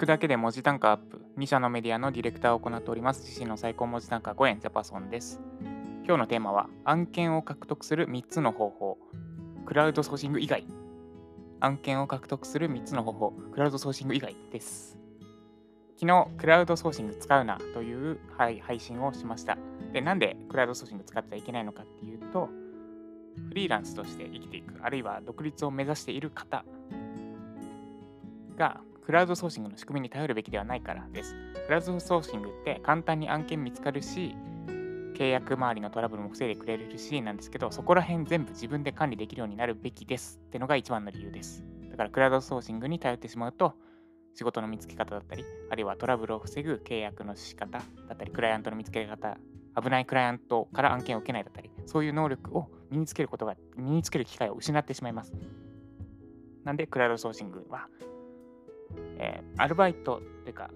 くだけで文字単価アップ。2社のメディアのディレクターを行っております。自身の最高文字単価5円、ジャパソンです。今日のテーマは、案件を獲得する3つの方法。クラウドソーシング以外。案件を獲得する3つの方法。クラウドソーシング以外です。昨日、クラウドソーシング使うなという、はい、配信をしました。で、なんでクラウドソーシング使ってはいけないのかっていうと、フリーランスとして生きていく、あるいは独立を目指している方がクラウドソーシングの仕組みに頼るべきではないからです。クラウドソーシングって簡単に案件見つかるし、契約周りのトラブルも防いでくれるしなんですけど、そこら辺全部自分で管理できるようになるべきですってのが一番の理由です。だからクラウドソーシングに頼ってしまうと、仕事の見つけ方だったり、あるいはトラブルを防ぐ契約の仕方だったり、クライアントの見つけ方、危ないクライアントから案件を受けないだったり、そういう能力を身につけることが、身につける機会を失ってしまいます。なんで、クラウドソーシングは、えーアルバイトというか、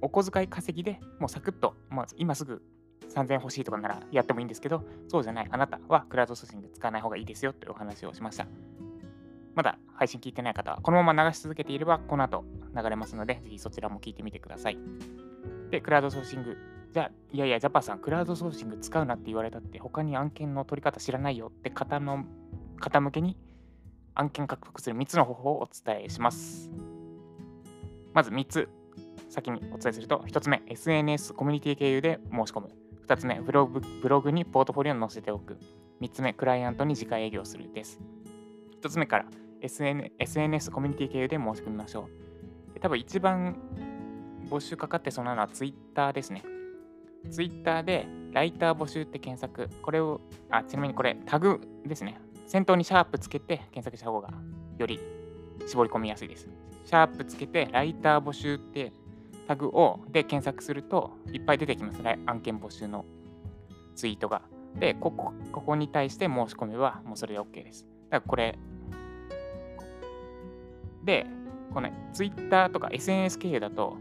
お小遣い稼ぎでもうサクッと、まあ、今すぐ3000欲しいとかならやってもいいんですけど、そうじゃないあなたはクラウドソーシング使わない方がいいですよというお話をしました。まだ配信聞いてない方は、このまま流し続けていれば、この後流れますので、ぜひそちらも聞いてみてください。で、クラウドソーシング。じゃあ、いやいや、ジャパさん、クラウドソーシング使うなって言われたって、他に案件の取り方知らないよって方の方向けに、案件獲得する3つの方法をお伝えします。まず3つ、先にお伝えすると、1つ目、SNS コミュニティ経由で申し込む。2つ目、ブログブログにポートフォリオを載せておく。3つ目、クライアントに直営業するです。1つ目から SN SNS コミュニティ経由で申し込みましょう。で多分一番募集かかってそうなのは Twitter ですね。Twitter でライター募集って検索。これを、あ、ちなみにこれタグですね。先頭にシャープつけて検索した方がより絞り込みやすいです。シャープつけてライター募集ってタグをで検索するといっぱい出てきます。ライ案件募集のツイートが。で、ここここに対して申し込めばもうそれで OK です。だからこれ、で、この Twitter とか SNS 経由だと、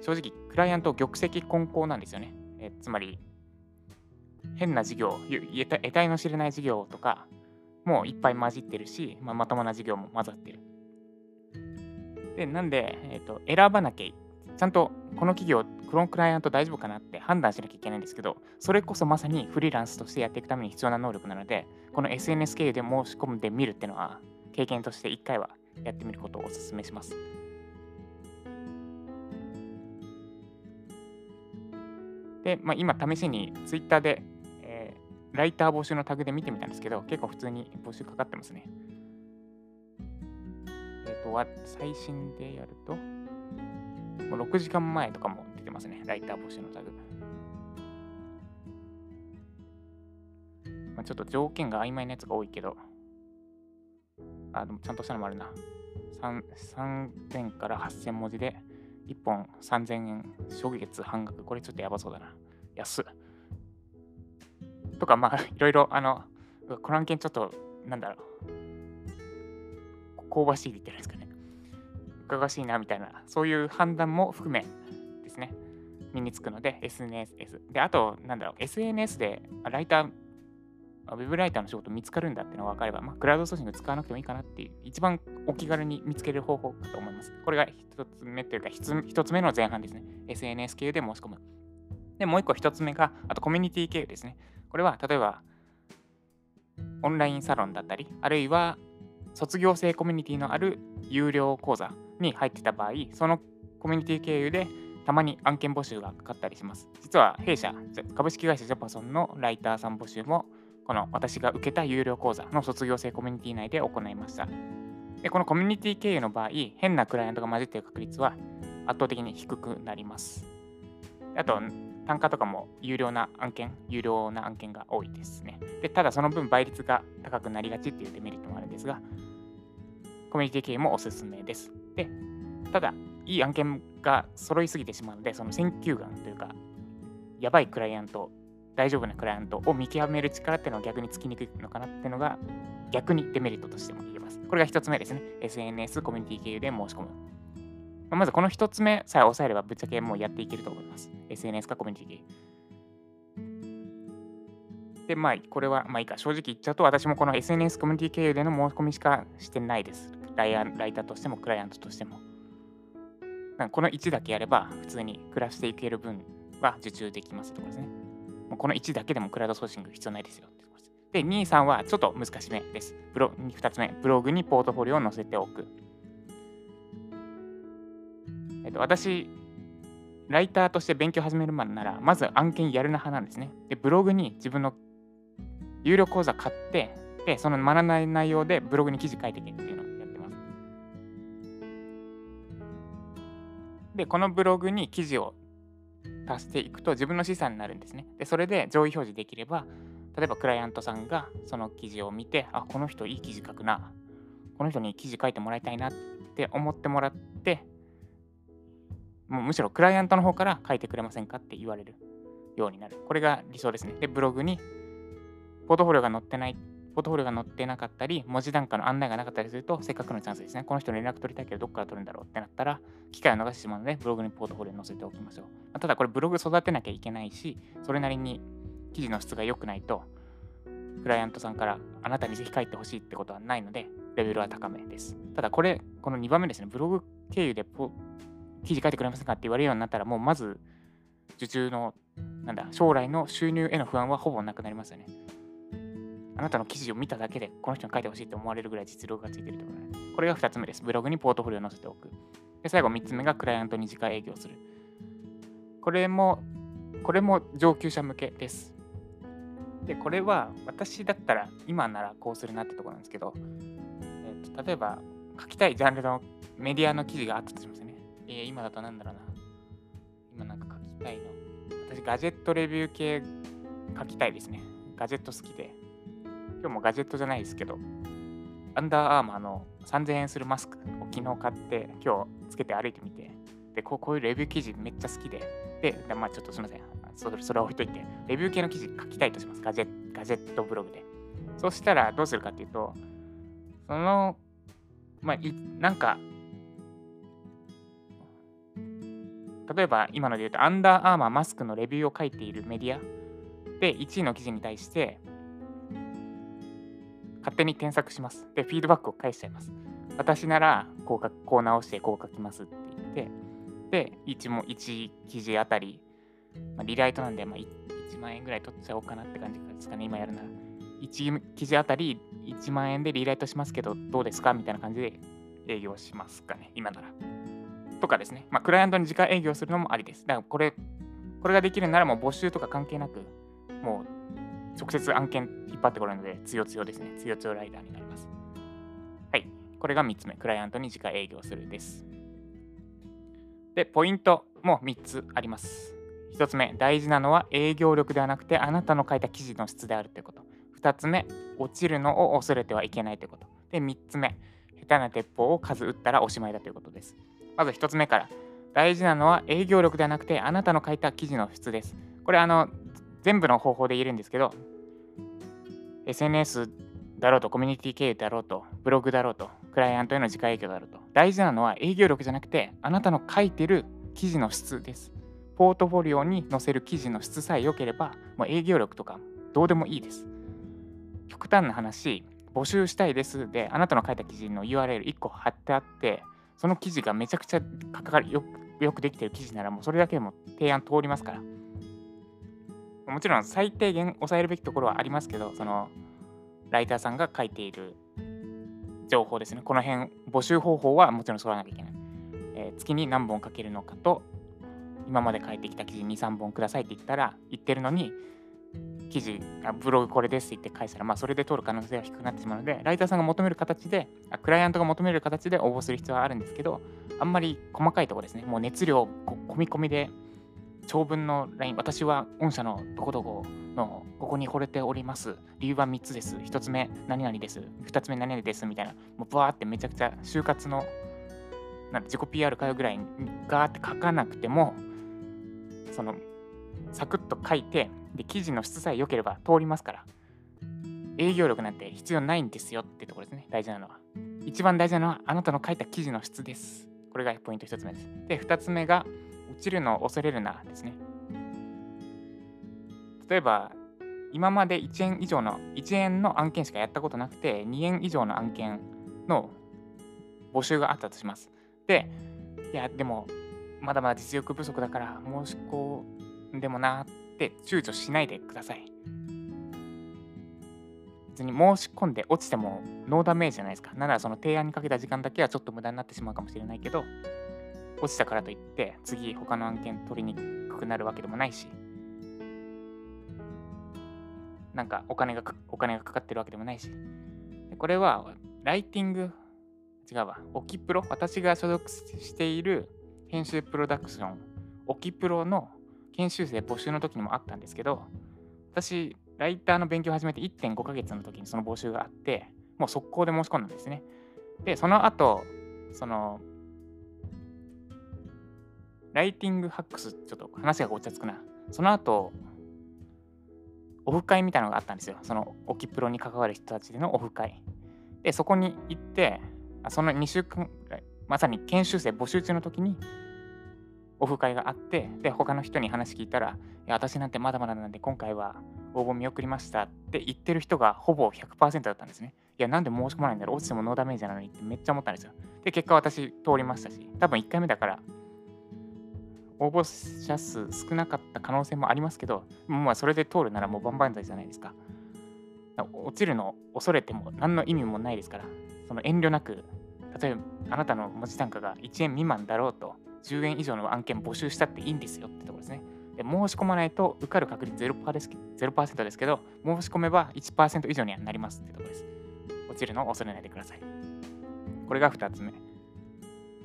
正直、クライアント玉石混交なんですよね。えつまり、変な事業、得得体の知れない事業とかもういっぱい混じってるし、まあ、まともな事業も混ざってる。で、なんで、えーと、選ばなきゃい。ちゃんとこの企業、このクライアント大丈夫かなって判断しなきゃいけないんですけど、それこそまさにフリーランスとしてやっていくために必要な能力なので、この SNS 経由で申し込んでみるっていうのは、経験として1回はやってみることをお勧めします。で、まあ、今試しに Twitter で、えーライター募集のタグで見てみたんですけど、結構普通に募集かかってますね。とわ、最新でやると、もう6時間前とかも出てますね、ライター募集のタグ。まあ、ちょっと条件が曖昧なやつが多いけど、あ、でもちゃんとしたのもあるな。3000から8000文字で、1本3000円、初月半額。これちょっとやばそうだな。安っ。とか、まあ、いろいろ、あの、うわこの案件ちょっと、なんだろう。香ばしいって言ってるんですかね。伺わしいな、みたいな、そういう判断も含めですね。身につくので、SNS。で、あと、なんだろう、SNS で、ライター、ウェブライターの仕事見つかるんだってのが分かれば、まあ、クラウドソーシング使わなくてもいいかなっていう、一番お気軽に見つける方法だと思います。これが一つ目というか、一つ一つ目の前半ですね。SNS 経由で申し込む。で、もう一個一つ目が、あとコミュニティ経由ですね。これは、例えば、オンラインサロンだったり、あるいは卒業生コミュニティのある有料講座に入ってた場合、そのコミュニティ経由でたまに案件募集がかかったりします。実は弊社、株式会社ジャパソンのライターさん募集も、この私が受けた有料講座の卒業生コミュニティ内で行いました。で、このコミュニティ経由の場合、変なクライアントが混じっている確率は圧倒的に低くなります。あと、単価とかも有料な案件、有料な案件が多いですね。で、ただその分倍率が高くなりがちっていうデメリットもあるんですが、コミュニティ経由もおすすめです。で、ただ、いい案件が揃いすぎてしまうので、その選球眼というか、やばいクライアント、大丈夫なクライアントを見極める力っていうのは逆につきにくいのかなっていうのが、逆にデメリットとしても言えます。これが一つ目ですね。SNS コミュニティ経由で申し込む。まずこの一つ目さえ押さえればぶっちゃけもうやっていけると思います。SNS かコミュニティ経由。で、まあ、これは、まあいいか、正直言っちゃうと、私もこの SNS コミュニティ経由での申し込みしかしてないです。ライアライターとしても、クライアントとしても。この1だけやれば普通に暮らしていける分は受注できますってことですね。もうこの1だけでもクラウドソーシング必要ないですよってです。で、2、3はちょっと難しめです。ブロ2つ目、ブログにポートフォリオを載せておく。えっと、私、ライターとして勉強始めるまでなら、まず案件やるな派なんですね。で、ブログに自分の有料講座買って、で、その学ばない内容でブログに記事書いていけっていうので、このブログに記事を足していくと自分の資産になるんですね。で、それで上位表示できれば、例えばクライアントさんがその記事を見て、あ、この人いい記事書くな。この人に記事書いてもらいたいなって思ってもらって、もうむしろクライアントの方から書いてくれませんかって言われるようになる。これが理想ですね。で、ブログにポートフォリオが載ってない、ポートフォリオが載ってなかったり、文字段階の案内がなかったりすると、せっかくのチャンスですね。この人連絡取りたいけど、どこから取るんだろうってなったら、機会を逃してしまうので、ブログにポートフォリオ載せておきましょう。ただ、これブログ育てなきゃいけないし、それなりに記事の質が良くないと、クライアントさんからあなたにぜひ書いてほしいってことはないので、レベルは高めです。ただ、これ、この2番目ですね、ブログ経由で記事書いてくれませんかって言われるようになったら、もうまず受注の、なんだ、将来の収入への不安はほぼなくなりますよね。あなたの記事を見ただけで、この人に書いてほしいって思われるぐらい実力がついてるところね。これが2つ目です。ブログにポートフォリオを載せておく。で、最後3つ目がクライアントに直営業する。これも、これも上級者向けです。で、これは私だったら今ならこうするなってところなんですけど、えーと、例えば書きたいジャンルのメディアの記事があったとしますね。えー、今だとなんだろうな。今なんか書きたいの。私、ガジェットレビュー系書きたいですね。ガジェット好きで。今日もガジェットじゃないですけど、アンダーアーマーの3000円するマスクを昨日買って、今日つけて歩いてみて、で、こうこういうレビュー記事めっちゃ好きで、で、まあちょっとすみません。それそれは置いといて、レビュー系の記事書きたいとします。ガジェガジェットブログで。そうしたらどうするかっていうと、その、まあ、いなんか、例えば今ので言うと、アンダーアーマーマスクのレビューを書いているメディアで1位の記事に対して、勝手に添削します。で、フィードバックを返しちゃいます。私ならこうかこう直してこう書きますって言って、で、1, も1記事あたり、まあ、リライトなんで、まあ、1万円ぐらい取っちゃおうかなって感じですかね、今やるなら。1記事あたり1万円でリライトしますけど、どうですかみたいな感じで営業しますかね、今なら。とかですね、まあ、クライアントに直営業するのもありです。だからこれ、これができるならもう募集とか関係なく、もう直接案件引っ張ってこるので、強強ですね。強強ライダーになります。はい。これが3つ目、クライアントに直営業するです。で、ポイントも3つあります。1つ目、大事なのは営業力ではなくてあなたの書いた記事の質であるということ。2つ目、落ちるのを恐れてはいけないということ。で、3つ目、下手な鉄砲を数撃ったらおしまいだということです。まず1つ目から、大事なのは営業力ではなくてあなたの書いた記事の質です。これ、あの、全部の方法で言えるんですけど、SNS だろうと、コミュニティ経由だろうと、ブログだろうと、クライアントへの直営業だろうと、大事なのは営業力じゃなくて、あなたの書いてる記事の質です。ポートフォリオに載せる記事の質さえ良ければ、もう営業力とかどうでもいいです。極端な話、募集したいですで、あなたの書いた記事の URL1 個貼ってあって、その記事がめちゃくちゃかかよよくできてる記事なら、もうそれだけでも提案通りますから。もちろん最低限抑えるべきところはありますけど、そのライターさんが書いている情報ですね。この辺、募集方法はもちろん揃わなきゃいけない。えー、月に何本書けるのかと、今まで書いてきた記事2、3本くださいって言ったら、言ってるのに、記事あ、ブログこれですって言って返したら、まあ、それで通る可能性は低くなってしまうので、ライターさんが求める形で、あクライアントが求める形で応募する必要はあるんですけど、あんまり細かいところですね、もう熱量込み込みで、長文の LINE、私は御社のどこどこのここに惚れております。理由は3つです。1つ目、何々です。2つ目、何々です。みたいな、もうバーってめちゃくちゃ就活のなん自己 PR かよぐらいガーって書かなくても、そのサクッと書いてで記事の質さえ良ければ通りますから営業力なんて必要ないんですよってところですね大事なのは一番大事なのはあなたの書いた記事の質ですこれがポイント1つ目ですで2つ目が落ちるのを恐れるなですね例えば今まで1円以上の1円の案件しかやったことなくて2円以上の案件の募集があったとしますでいやでもまだまだ実力不足だから申し込んでもなって躊躇しないでください。別に申し込んで落ちてもノーダメージじゃないですか。ならその提案にかけた時間だけはちょっと無駄になってしまうかもしれないけど、落ちたからといって次他の案件取りにくくなるわけでもないし、なんかお金がお金がかかってるわけでもないし。これはライティング、違うわ、オキプロ、私が所属している編集プロダクション、オキプロの研修生募集の時にもあったんですけど、私、ライターの勉強を始めて1.5ヶ月の時にその募集があって、もう速攻で申し込んだんですね。で、その後、その、ライティングハックス、ちょっと話がごっちゃつくな。その後、オフ会みたいなのがあったんですよ。そのオキプロに関わる人たちでのオフ会。で、そこに行って、その2週間まさに研修生募集中の時にオフ会があって、で、他の人に話聞いたら、いや、私なんてまだまだなんで、今回は応募見送りましたって言ってる人がほぼ100%だったんですね。いや、なんで申し込まないんだろう落ちてもノーダメージなのにってめっちゃ思ったんですよ。で、結果私通りましたし、多分1回目だから、応募者数少なかった可能性もありますけど、まあそれで通るならもう万々歳じゃないですか。落ちるのを恐れても何の意味もないですから、その遠慮なく、例えばあなたの文字単価が1円未満だろうと、10円以上の案件募集したっていいんですよってところですね。で申し込まないと受かる確率 0%, です0%ですけど、申し込めば1%以上にはなりますってところです。落ちるのを恐れないでください。これが2つ目。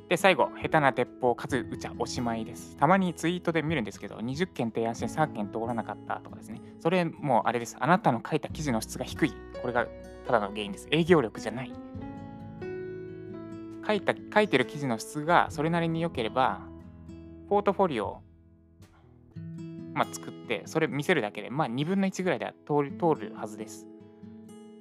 で、最後、下手な鉄砲かつうちゃおしまいです。たまにツイートで見るんですけど、20件提案して3件通らなかったとかですね。それもうあれです。あなたの書いた記事の質が低い。これがただの原因です。営業力じゃない。書いた書いてる記事の質がそれなりに良ければ、ポートフォリオを、まあ、作って、それ見せるだけで、まあ、2分の1ぐらいでは通る通るはずです。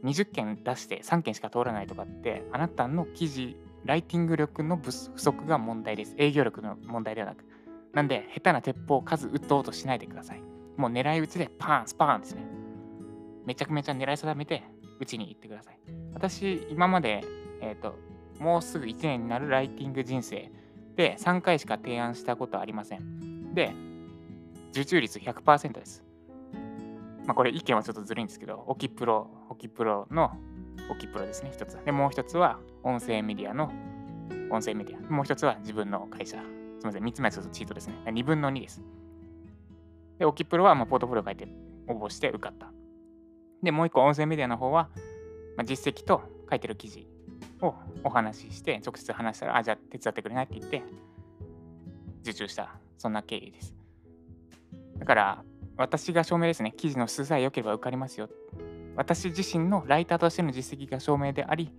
20件出して3件しか通らないとかって、あなたの記事ライティング力の不足が問題です。営業力の問題ではなく。なんで、下手な鉄砲を数撃とうとしないでください。もう狙い撃ちでパーン、スパーンですね。めちゃくちゃ狙い定めて、撃ちに行ってください。私、今まで、えっ、ー、と、もうすぐ1年になるライティング人生で3回しか提案したことはありません。で、受注率100%です。まあ、これ意見はちょっとずるいんですけど、オキプロ、オキプロのオキプロですね、一つ。で、もう一つは音声メディアの音声メディア。もう一つは自分の会社。すみません、三つ目はちょっとチートですね。2分の2です。で、オキプロはまあポートフォリオ書いて応募して受かった。で、もう一個音声メディアの方は、まあ、実績と書いてる記事をお話しして、直接話したら、あ、じゃあ手伝ってくれないって言って、受注した。そんな経緯です。だから、私が証明ですね。記事の質さえ良ければ受かりますよ。私自身のライターとしての実績が証明であり、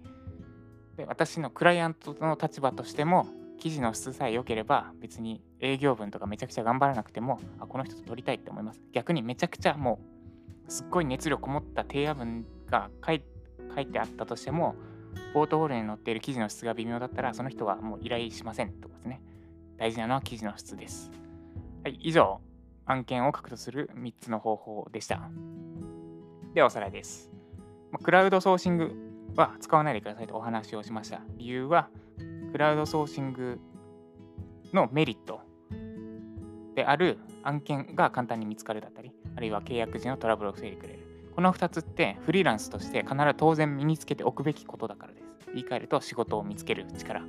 で私のクライアントの立場としても、記事の質さえ良ければ別に営業文とかめちゃくちゃ頑張らなくても、あ、この人と撮りたいって思います。逆にめちゃくちゃもう、すっごい熱量こもった提案文が書い書いてあったとしても、ポートフォリオに載っている記事の質が微妙だったら、その人はもう依頼しませんとかですね。大事なのは記事の質です。はい、以上、案件を獲得する3つの方法でした。ではおさらいです。クラウドソーシングは使わないでくださいとお話をしました。理由は、クラウドソーシングのメリットである案件が簡単に見つかるだったり、あるいは契約時のトラブルを防いでくれる。この2つってフリーランスとして必ず当然身につけておくべきことだからです。言い換えると仕事を見つける力。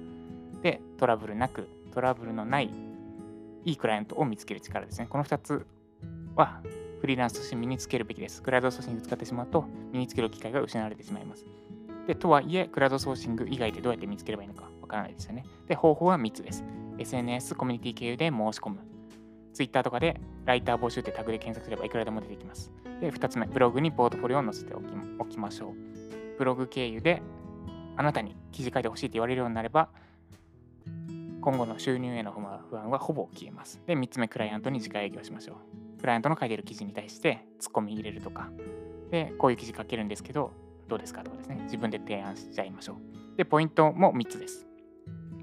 で、トラブルなく、トラブルのないいいクライアントを見つける力ですね。この2つはフリーランスとして身につけるべきです。クラウドソーシング使ってしまうと身につける機会が失われてしまいます。で、とはいえ、クラウドソーシング以外でどうやって見つければいいのかわからないですよね。で、方法は3つです。SNS、コミュニティ経由で申し込む。Twitter とかでライター募集ってタグで検索すればいくらでも出てきます。で、2つ目、ブログにポートフォリオを載せておきおきましょう。ブログ経由であなたに記事書いてほしいって言われるようになれば、今後の収入への不安はほぼ消えます。で、3つ目、クライアントに自家営業しましょう。クライアントの書いてる記事に対してツッコミ入れるとか、で、こういう記事書けるんですけど、どうですかとかですね、自分で提案しちゃいましょう。で、ポイントも3つです。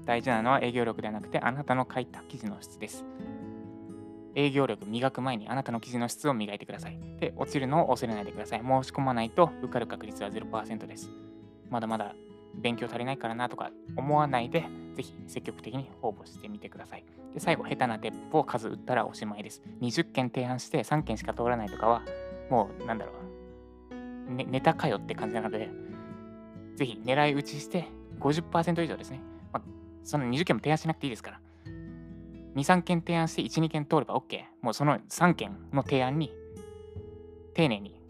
大事なのは営業力ではなくて、あなたの書いた記事の質です。営業力磨く前にあなたの記事の質を磨いてください。で、落ちるのを恐れないでください。申し込まないと受かる確率は0%です。まだまだ勉強足りないからなとか思わないで、ぜひ積極的に応募してみてください。で、最後、下手な鉄砲数打ったらおしまいです。20件提案して3件しか通らないとかは、もう、なんだろう、ね、ネタかよって感じなので、ぜひ狙い撃ちして50%以上ですね。まあ、その20件も提案しなくていいですから。2、3件提案して1、2件通れば OK。もうその3件の提案に丁寧に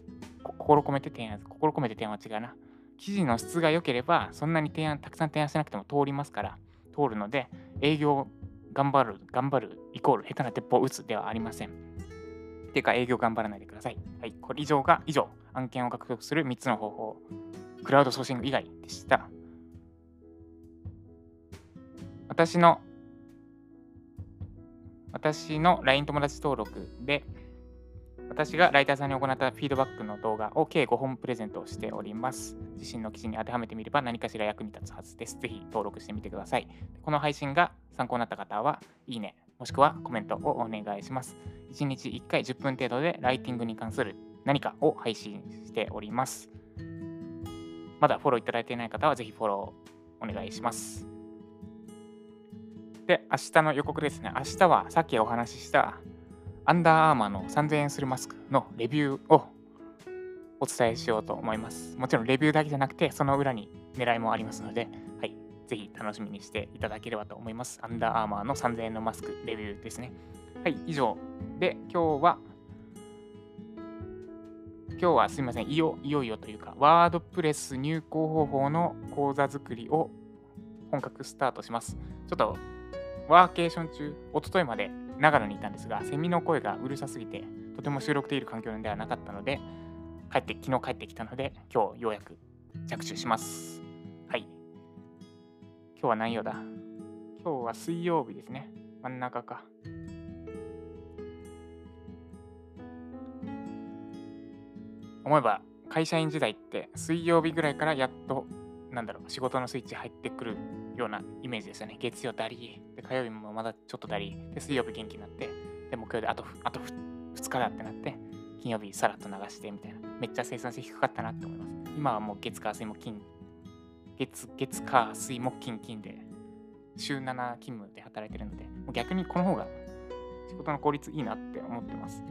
心込めて提案、心込めて提案は違うな。記事の質が良ければ、そんなに提案、たくさん提案しなくても通りますから、通るので、営業頑張る、頑張るイコール下手な鉄砲を打つではありません。ていうか、営業頑張らないでください。はい、これ以上が、以上、案件を獲得する3つの方法、クラウドソーシング以外でした。私の私の LINE 友達登録で私がライターさんに行ったフィードバックの動画を計5本プレゼントしております。自身の記事に当てはめてみれば何かしら役に立つはずです。ぜひ登録してみてください。この配信が参考になった方は、いいね、もしくはコメントをお願いします。1日1回10分程度でライティングに関する何かを配信しております。まだフォローいただいていない方はぜひフォローお願いします。で、明日の予告ですね。明日はさっきお話ししたアンダーアーマーの3000円するマスクのレビューをお伝えしようと思います。もちろんレビューだけじゃなくて、その裏に狙いもありますので、はい、ぜひ楽しみにしていただければと思います。アンダーアーマーの3000円のマスクレビューですね。はい、以上で今日は、今日はすみませんいよ、いよいよというか、ワードプレス入稿方法の講座作りを本格スタートします。ちょっとワーケーション中、おとといまで長野にいたんですが、セミの声がうるさすぎて、とても収録できる環境ではなかったので、帰って、昨日帰ってきたので、今日ようやく着手します。はい。今日は何曜だ？今日は水曜日ですね。真ん中か。思えば、会社員時代って水曜日ぐらいからやっとなんだろう、仕事のスイッチ入ってくるようなイメージですよね。月曜だり、で火曜日もまだちょっとだり、で水曜日元気になって、で木曜であとあと 2, 日だってなって、金曜日さらっと流してみたいな。めっちゃ生産性低かったなって思います。今はもう月火水木金、月月火水木金金で、週7勤務で働いてるので、もう逆にこの方が仕事の効率いいなって思ってます。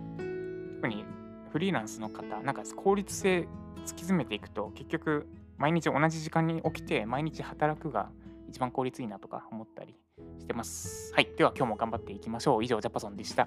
特にフリーランスの方、なんか効率性突き詰めていくと、結局毎日同じ時間に起きて毎日働くが一番効率いいなとか思ったりしてます。はい。では今日も頑張っていきましょう。以上、ジャパソンでした。